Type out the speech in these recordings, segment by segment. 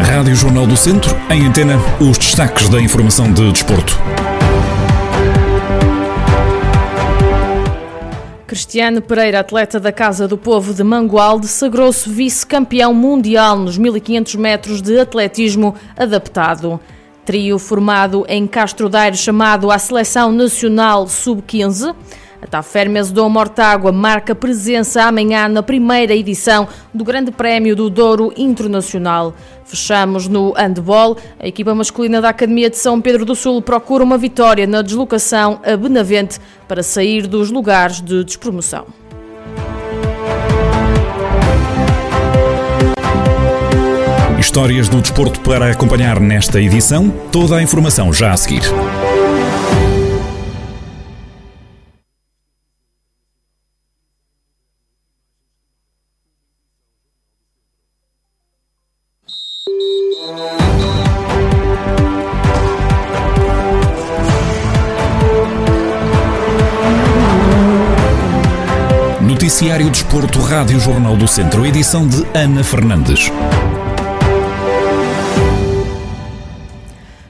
Rádio Jornal do Centro, em antena, os destaques da informação de desporto. Cristiano Pereira, atleta da Casa do Povo de Mangualde, sagrou-se vice-campeão mundial nos 1500 metros de atletismo adaptado. Trio formado em Castro Daire chamado a Seleção Nacional Sub-15. A Tafermes do Mortágua marca presença amanhã na primeira edição do Grande Prémio do Douro Internacional. Fechamos no handball. A equipa masculina da Academia de São Pedro do Sul procura uma vitória na deslocação a Benavente para sair dos lugares de despromoção. Histórias do desporto para acompanhar nesta edição. Toda a informação já a seguir. Noticiário Desporto, Rádio Jornal do Centro, edição de Ana Fernandes.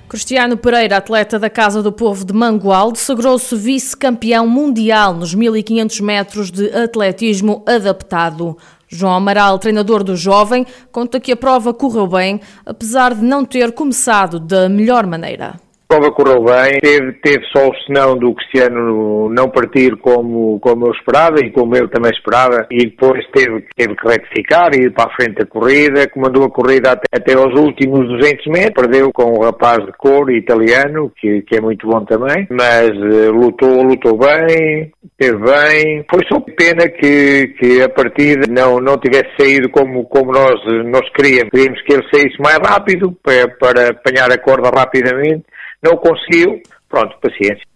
Cristiano Pereira, atleta da Casa do Povo de Mangualde, sagrou-se vice-campeão mundial nos 1500 metros de atletismo adaptado. João Amaral, treinador do jovem, conta que a prova correu bem, apesar de não ter começado da melhor maneira. A prova correu bem, teve, teve só o senão do Cristiano não partir como, como eu esperava e como eu também esperava, e depois teve, teve que retificar e ir para a frente da corrida, comandou a corrida até, até aos últimos 200 metros, perdeu com um rapaz de cor italiano, que, que é muito bom também, mas uh, lutou, lutou bem, teve bem, foi só pena que, que a partida não, não tivesse saído como, como nós, nós queríamos, queríamos que ele saísse mais rápido para, para apanhar a corda rapidamente, não conseguiu, pronto, paciência.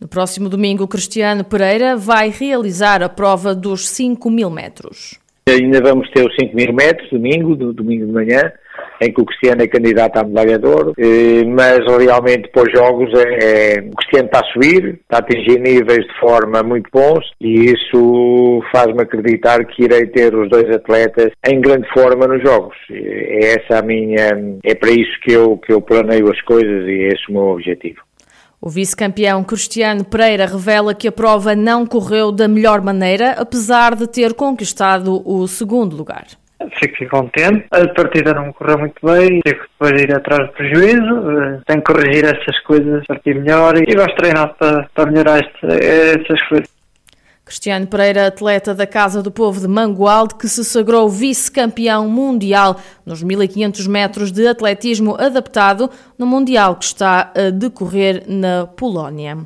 No próximo domingo, Cristiano Pereira vai realizar a prova dos 5 mil metros. Ainda vamos ter os 5 mil metros, domingo, domingo de manhã, em que o Cristiano é candidato a medalha de ouro, eh, mas realmente para os jogos é, é, o Cristiano está a subir, está a atingir níveis de forma muito bons e isso faz-me acreditar que irei ter os dois atletas em grande forma nos jogos. É essa a minha, é para isso que eu, que eu planeio as coisas e é o meu objetivo. O vice-campeão Cristiano Pereira revela que a prova não correu da melhor maneira, apesar de ter conquistado o segundo lugar. Fiquei contente. A partida não correu muito bem, tive que depois ir atrás do prejuízo. Eh, tenho que corrigir essas coisas, partir melhor e gosto de treinar para, para melhorar este, essas coisas. Cristiano Pereira, atleta da Casa do Povo de Mangualde, que se sagrou vice-campeão mundial nos 1500 metros de atletismo adaptado no Mundial que está a decorrer na Polónia.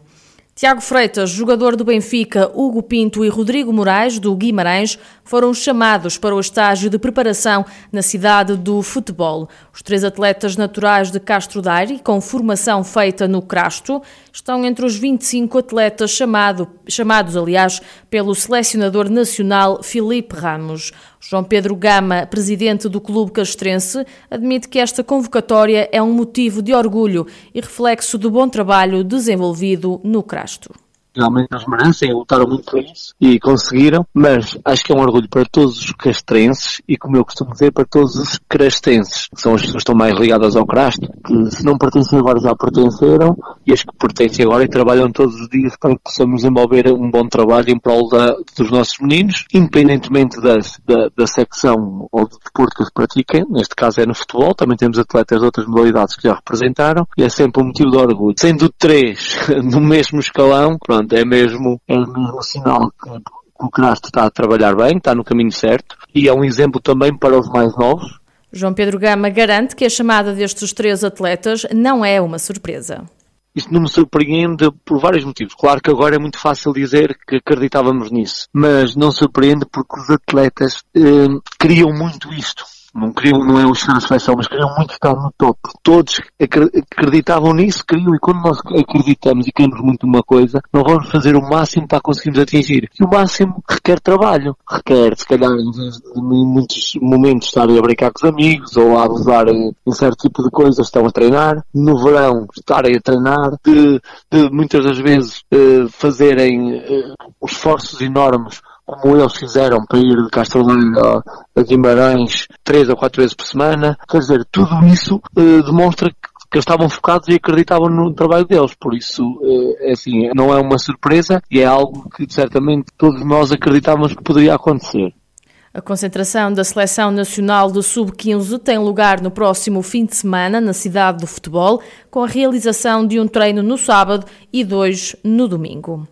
Tiago Freitas, jogador do Benfica, Hugo Pinto e Rodrigo Moraes, do Guimarães, foram chamados para o estágio de preparação na cidade do futebol. Os três atletas naturais de Castro Daire, com formação feita no Crasto, estão entre os 25 atletas chamado, chamados, aliás, pelo selecionador nacional Felipe Ramos. João Pedro Gama, presidente do Clube Castrense, admite que esta convocatória é um motivo de orgulho e reflexo do bom trabalho desenvolvido no Crasto realmente eles merecem, lutaram muito por isso e conseguiram, mas acho que é um orgulho para todos os castrenses e, como eu costumo dizer, para todos os crastenses, que são as pessoas que estão mais ligadas ao crasto, que se não pertencem agora já pertenceram e as que pertencem agora e trabalham todos os dias para que possamos desenvolver um bom trabalho em prol da, dos nossos meninos, independentemente das, da, da secção ou do desporto que pratiquem, neste caso é no futebol, também temos atletas de outras modalidades que já representaram e é sempre um motivo de orgulho. Sendo três no mesmo escalão, pronto, Portanto, é mesmo, é mesmo sinal que, que o Crasto está a trabalhar bem, está no caminho certo e é um exemplo também para os mais novos. João Pedro Gama garante que a chamada destes três atletas não é uma surpresa. Isto não me surpreende por vários motivos. Claro que agora é muito fácil dizer que acreditávamos nisso, mas não surpreende porque os atletas eh, queriam muito isto não queriam, não é o à seleção, mas queriam muito estar no top. Todos acreditavam nisso, queriam, e quando nós acreditamos e queremos muito uma coisa, não vamos fazer o máximo para conseguirmos atingir. E o máximo requer trabalho. Requer, se calhar, em muitos momentos estarem a brincar com os amigos, ou a abusar em certo tipo de coisas, estão a treinar. No verão, estarem a treinar, de, de muitas das vezes uh, fazerem uh, esforços enormes como eles fizeram para ir de Castro a Guimarães três ou quatro vezes por semana. Quer dizer, tudo isso uh, demonstra que que eles estavam focados e acreditavam no trabalho deles. Por isso, eh, é assim, não é uma surpresa e é algo que certamente todos nós acreditávamos que poderia acontecer. A concentração da Seleção Nacional do Sub-15 tem lugar no próximo fim de semana na cidade do futebol, com a realização de um treino no sábado e dois no domingo.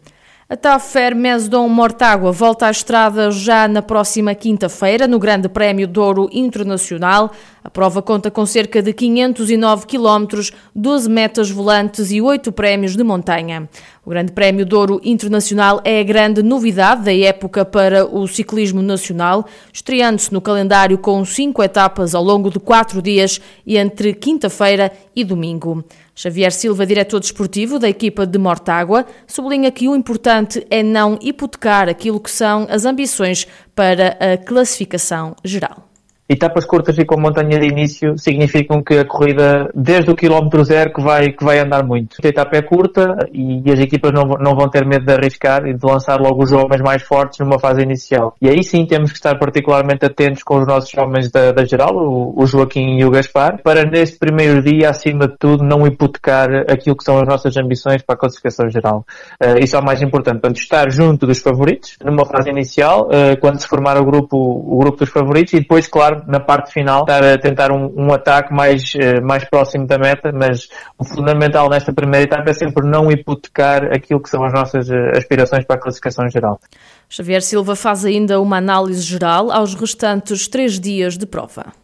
A Tafer Mesdon Mortágua volta à estrada já na próxima quinta-feira, no Grande Prémio Douro Internacional. A prova conta com cerca de 509 quilómetros, 12 metas volantes e 8 prémios de montanha. O Grande Prémio Douro Internacional é a grande novidade da época para o ciclismo nacional, estreando-se no calendário com cinco etapas ao longo de quatro dias e entre quinta-feira e domingo. Xavier Silva, diretor desportivo da equipa de Mortágua, sublinha que o importante é não hipotecar aquilo que são as ambições para a classificação geral. Etapas curtas e com montanha de início significam que a corrida, desde o quilómetro zero, que vai, que vai andar muito. A etapa é curta e as equipas não, não vão ter medo de arriscar e de lançar logo os homens mais fortes numa fase inicial. E aí sim temos que estar particularmente atentos com os nossos homens da, da geral, o, o Joaquim e o Gaspar, para neste primeiro dia, acima de tudo, não hipotecar aquilo que são as nossas ambições para a classificação geral. Uh, isso é o mais importante. Portanto, estar junto dos favoritos numa fase inicial, uh, quando se formar o grupo, o grupo dos favoritos e depois, claro, na parte final, estar a tentar um, um ataque mais, uh, mais próximo da meta, mas o fundamental nesta primeira etapa é sempre não hipotecar aquilo que são as nossas uh, aspirações para a classificação geral. Xavier Silva faz ainda uma análise geral aos restantes três dias de prova.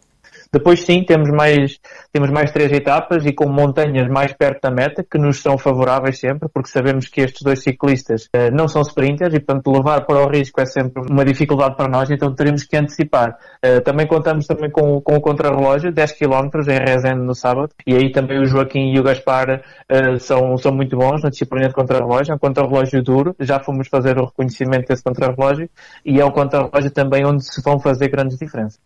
Depois sim, temos mais, temos mais três etapas e com montanhas mais perto da meta, que nos são favoráveis sempre, porque sabemos que estes dois ciclistas uh, não são sprinters e, portanto, levar para o risco é sempre uma dificuldade para nós, então teremos que antecipar. Uh, também contamos também com, com o contrarrelógio, 10 km em Rezende no sábado, e aí também o Joaquim e o Gaspar uh, são, são muito bons na disciplina de contrarrelógio, é um contrarrelógio duro, já fomos fazer o reconhecimento desse contrarrelógio, e é um contrarrelógio também onde se vão fazer grandes diferenças.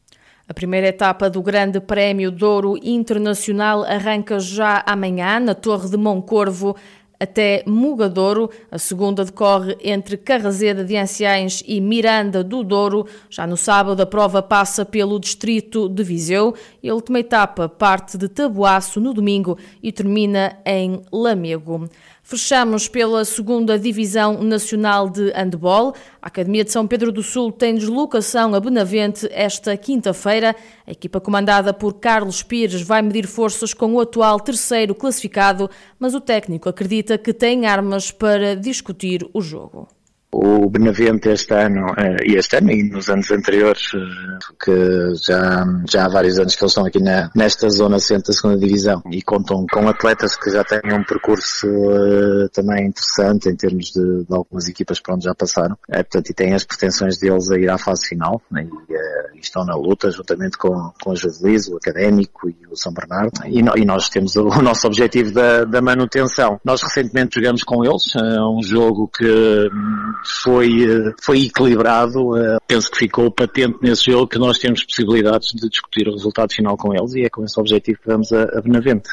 A primeira etapa do Grande Prémio Douro Internacional arranca já amanhã na Torre de Moncorvo até Mugadouro. A segunda decorre entre Carrazeda de Anciães e Miranda do Douro. Já no sábado, a prova passa pelo distrito de Viseu e a última etapa parte de Tabuaço no domingo e termina em Lamego. Fechamos pela segunda Divisão Nacional de Handball. A Academia de São Pedro do Sul tem deslocação a Benavente esta quinta-feira. A equipa comandada por Carlos Pires vai medir forças com o atual terceiro classificado, mas o técnico acredita que tem armas para discutir o jogo o Benavente este ano, eh, e este ano e nos anos anteriores, eh, que já, já há vários anos que eles estão aqui na, nesta zona centro da segunda divisão e contam com atletas que já têm um percurso uh, também interessante em termos de, de, algumas equipas para onde já passaram. É, portanto, e têm as pretensões deles a ir à fase final né, e, uh, e, estão na luta juntamente com, com a Juvelis, o Académico e o São Bernardo. E, no, e nós temos o, o, nosso objetivo da, da manutenção. Nós recentemente jogamos com eles, uh, um jogo que hum, foi, eh, foi equilibrado. Eh, penso que ficou patente nesse jogo que nós temos possibilidades de discutir o resultado final com eles e é com esse objetivo que vamos a, a Benavente.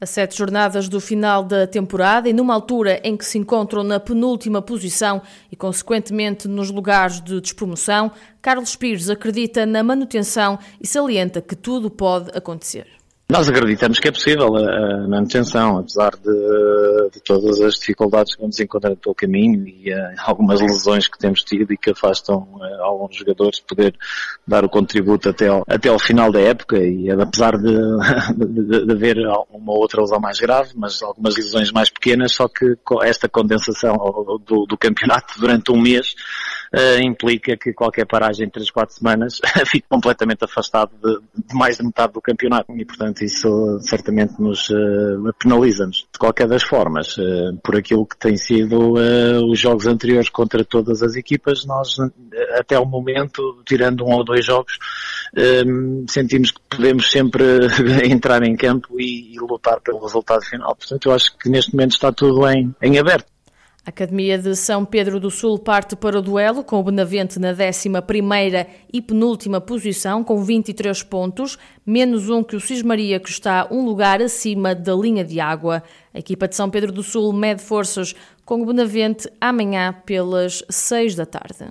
A sete jornadas do final da temporada e numa altura em que se encontram na penúltima posição e, consequentemente, nos lugares de despromoção, Carlos Pires acredita na manutenção e salienta que tudo pode acontecer. Nós acreditamos que é possível a, manutenção, apesar de, de, todas as dificuldades que vamos encontrar pelo caminho e uh, algumas lesões que temos tido e que afastam uh, alguns jogadores de poder dar o contributo até ao, até ao final da época e uh, apesar de, de, de, haver uma outra lesão mais grave, mas algumas lesões mais pequenas, só que esta condensação do, do campeonato durante um mês implica que qualquer paragem de 3, 4 semanas fique completamente afastado de, mais de metade do campeonato e portanto isso certamente nos uh, penaliza-nos. De qualquer das formas, uh, por aquilo que tem sido uh, os jogos anteriores contra todas as equipas, nós até o momento, tirando um ou dois jogos, sentimos que podemos sempre entrar em campo e, e, lutar pelo resultado final. Portanto, eu acho que neste momento está tudo em, em aberto. A Academia de São Pedro do Sul parte para o duelo com o Benavente na 11ª e penúltima posição com 23 pontos, menos um que o Cismaria que está um lugar acima da linha de água. A equipa de São Pedro do Sul mede forças com o Benavente amanhã pelas 6 da tarde.